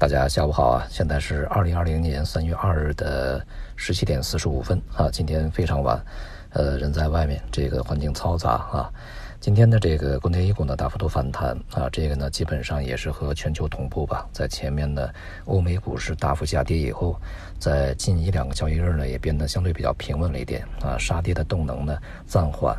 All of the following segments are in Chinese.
大家下午好啊！现在是二零二零年三月二日的十七点四十五分啊。今天非常晚，呃，人在外面，这个环境嘈杂啊。今天的这个国内 A 股呢大幅度反弹啊，这个呢基本上也是和全球同步吧。在前面呢，欧美股市大幅下跌以后，在近一两个交易日呢也变得相对比较平稳了一点啊，杀跌的动能呢暂缓。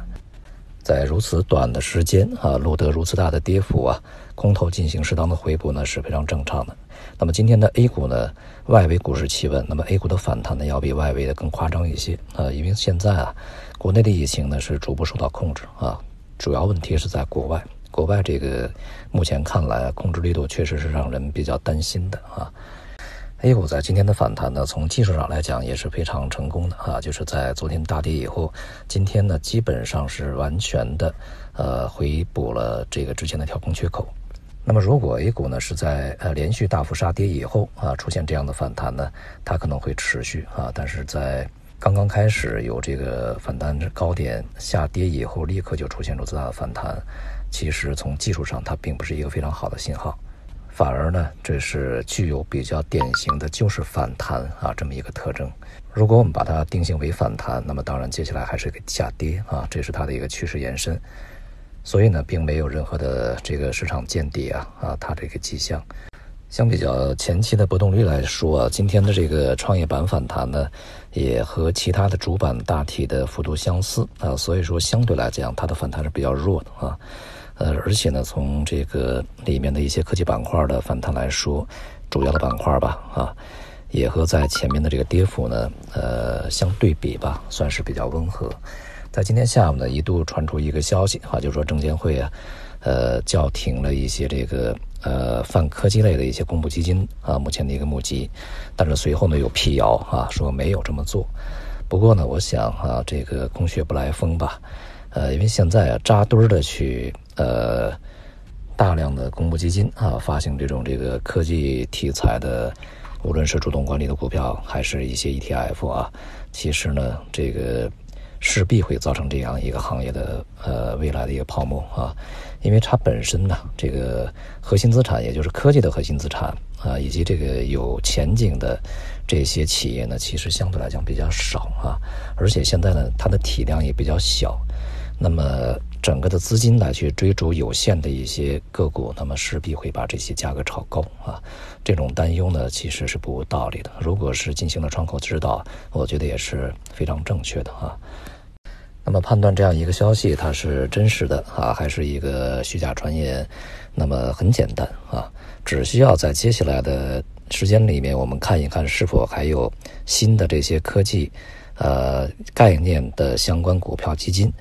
在如此短的时间啊，录得如此大的跌幅啊，空头进行适当的回补呢是非常正常的。那么今天的 A 股呢，外围股市企稳，那么 A 股的反弹呢要比外围的更夸张一些啊，因为现在啊，国内的疫情呢是逐步受到控制啊，主要问题是在国外，国外这个目前看来控制力度确实是让人比较担心的啊。A 股在今天的反弹呢，从技术上来讲也是非常成功的啊，就是在昨天大跌以后，今天呢基本上是完全的呃回补了这个之前的跳空缺口。那么如果 A 股呢是在呃连续大幅杀跌以后啊出现这样的反弹呢，它可能会持续啊，但是在刚刚开始有这个反弹高点下跌以后，立刻就出现如此大的反弹，其实从技术上它并不是一个非常好的信号。反而呢，这是具有比较典型的就是反弹啊这么一个特征。如果我们把它定性为反弹，那么当然接下来还是一个下跌啊，这是它的一个趋势延伸。所以呢，并没有任何的这个市场见底啊啊，它这个迹象。相比较前期的波动率来说啊，今天的这个创业板反弹呢，也和其他的主板大体的幅度相似啊，所以说相对来讲，它的反弹是比较弱的啊。呃，而且呢，从这个里面的一些科技板块的反弹来说，主要的板块吧，啊，也和在前面的这个跌幅呢，呃，相对比吧，算是比较温和。在今天下午呢，一度传出一个消息啊，就是说证监会啊，呃，叫停了一些这个呃泛科技类的一些公募基金啊，目前的一个募集，但是随后呢有辟谣啊，说没有这么做。不过呢，我想啊，这个空穴不来风吧。呃，因为现在啊，扎堆的去呃，大量的公募基金啊，发行这种这个科技题材的，无论是主动管理的股票，还是一些 ETF 啊，其实呢，这个势必会造成这样一个行业的呃未来的一个泡沫啊，因为它本身呢，这个核心资产，也就是科技的核心资产啊，以及这个有前景的这些企业呢，其实相对来讲比较少啊，而且现在呢，它的体量也比较小。那么整个的资金来去追逐有限的一些个股，那么势必会把这些价格炒高啊。这种担忧呢，其实是不无道理的。如果是进行了窗口指导，我觉得也是非常正确的啊。那么判断这样一个消息它是真实的啊，还是一个虚假传言，那么很简单啊，只需要在接下来的时间里面，我们看一看是否还有新的这些科技呃概念的相关股票基金。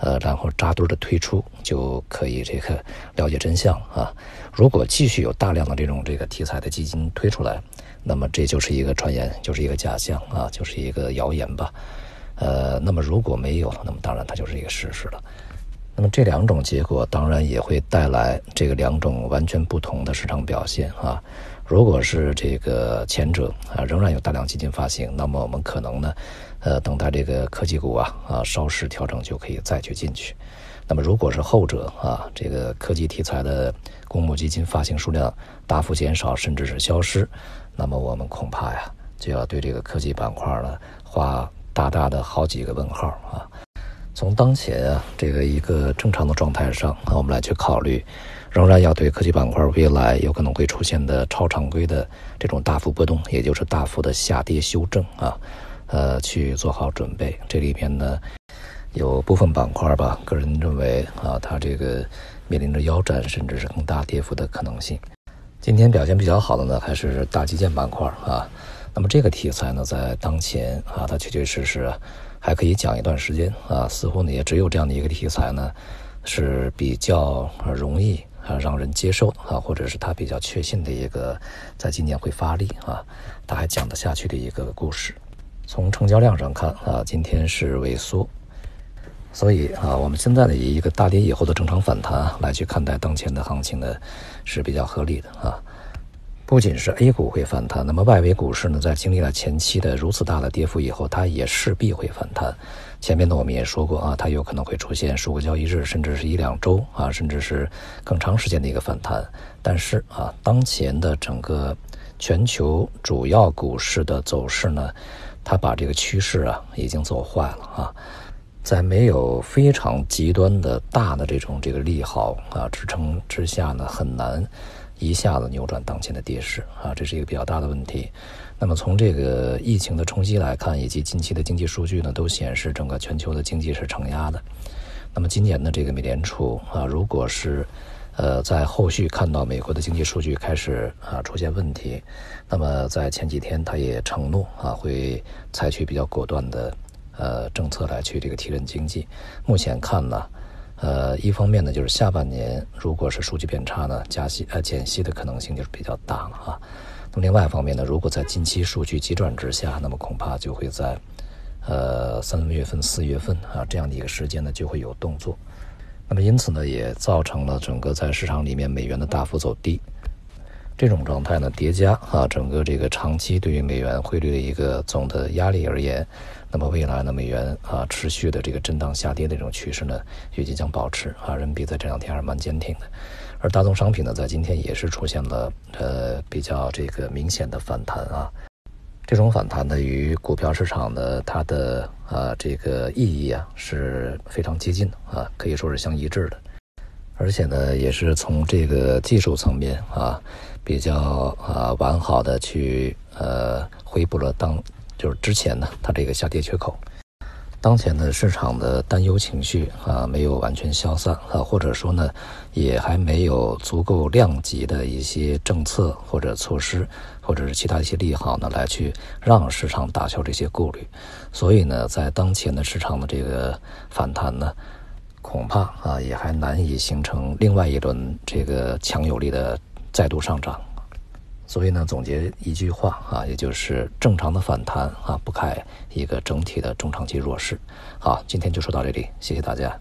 呃，然后扎堆的推出就可以这个了解真相啊。如果继续有大量的这种这个题材的基金推出来，那么这就是一个传言，就是一个假象啊，就是一个谣言吧。呃，那么如果没有，那么当然它就是一个事实了。那么这两种结果当然也会带来这个两种完全不同的市场表现啊。如果是这个前者啊，仍然有大量基金发行，那么我们可能呢？呃，等待这个科技股啊啊稍事调整就可以再去进去。那么如果是后者啊，这个科技题材的公募基金发行数量大幅减少，甚至是消失，那么我们恐怕呀就要对这个科技板块呢画大大的好几个问号啊。从当前啊这个一个正常的状态上啊，我们来去考虑，仍然要对科技板块未来有可能会出现的超常规的这种大幅波动，也就是大幅的下跌修正啊。呃，去做好准备。这里边呢，有部分板块吧，个人认为啊，它这个面临着腰斩，甚至是更大跌幅的可能性。今天表现比较好的呢，还是大基建板块啊。那么这个题材呢，在当前啊，它确确实实还可以讲一段时间啊。似乎呢，也只有这样的一个题材呢，是比较容易啊让人接受啊，或者是他比较确信的一个，在今年会发力啊，他还讲得下去的一个故事。从成交量上看啊，今天是萎缩，所以啊，我们现在呢以一个大跌以后的正常反弹来去看待当前的行情呢，是比较合理的啊。不仅是 A 股会反弹，那么外围股市呢，在经历了前期的如此大的跌幅以后，它也势必会反弹。前面呢，我们也说过啊，它有可能会出现数个交易日，甚至是一两周啊，甚至是更长时间的一个反弹。但是啊，当前的整个全球主要股市的走势呢，它把这个趋势啊已经走坏了啊，在没有非常极端的大的这种这个利好啊支撑之下呢，很难一下子扭转当前的跌势啊，这是一个比较大的问题。那么从这个疫情的冲击来看，以及近期的经济数据呢，都显示整个全球的经济是承压的。那么今年的这个美联储啊，如果是呃在后续看到美国的经济数据开始啊出现问题，那么在前几天他也承诺啊会采取比较果断的呃政策来去这个提振经济。目前看呢，呃一方面呢就是下半年如果是数据变差呢，加息呃减息的可能性就是比较大了啊。那么另外一方面呢，如果在近期数据急转直下，那么恐怕就会在，呃三月份、四月份啊这样的一个时间呢就会有动作。那么因此呢，也造成了整个在市场里面美元的大幅走低。这种状态呢叠加啊，整个这个长期对于美元汇率的一个总的压力而言，那么未来呢美元啊持续的这个震荡下跌的这种趋势呢，预计将保持啊，人民币在这两天还是蛮坚挺的。而大宗商品呢，在今天也是出现了呃比较这个明显的反弹啊。这种反弹呢，与股票市场的它的啊这个意义啊是非常接近的啊，可以说是相一致的。而且呢，也是从这个技术层面啊比较啊完好的去呃回补了当就是之前呢它这个下跌缺口。当前的市场的担忧情绪啊，没有完全消散啊，或者说呢，也还没有足够量级的一些政策或者措施，或者是其他一些利好呢，来去让市场打消这些顾虑。所以呢，在当前的市场的这个反弹呢，恐怕啊，也还难以形成另外一轮这个强有力的再度上涨。所以呢，总结一句话啊，也就是正常的反弹啊，不开一个整体的中长期弱势。好，今天就说到这里，谢谢大家。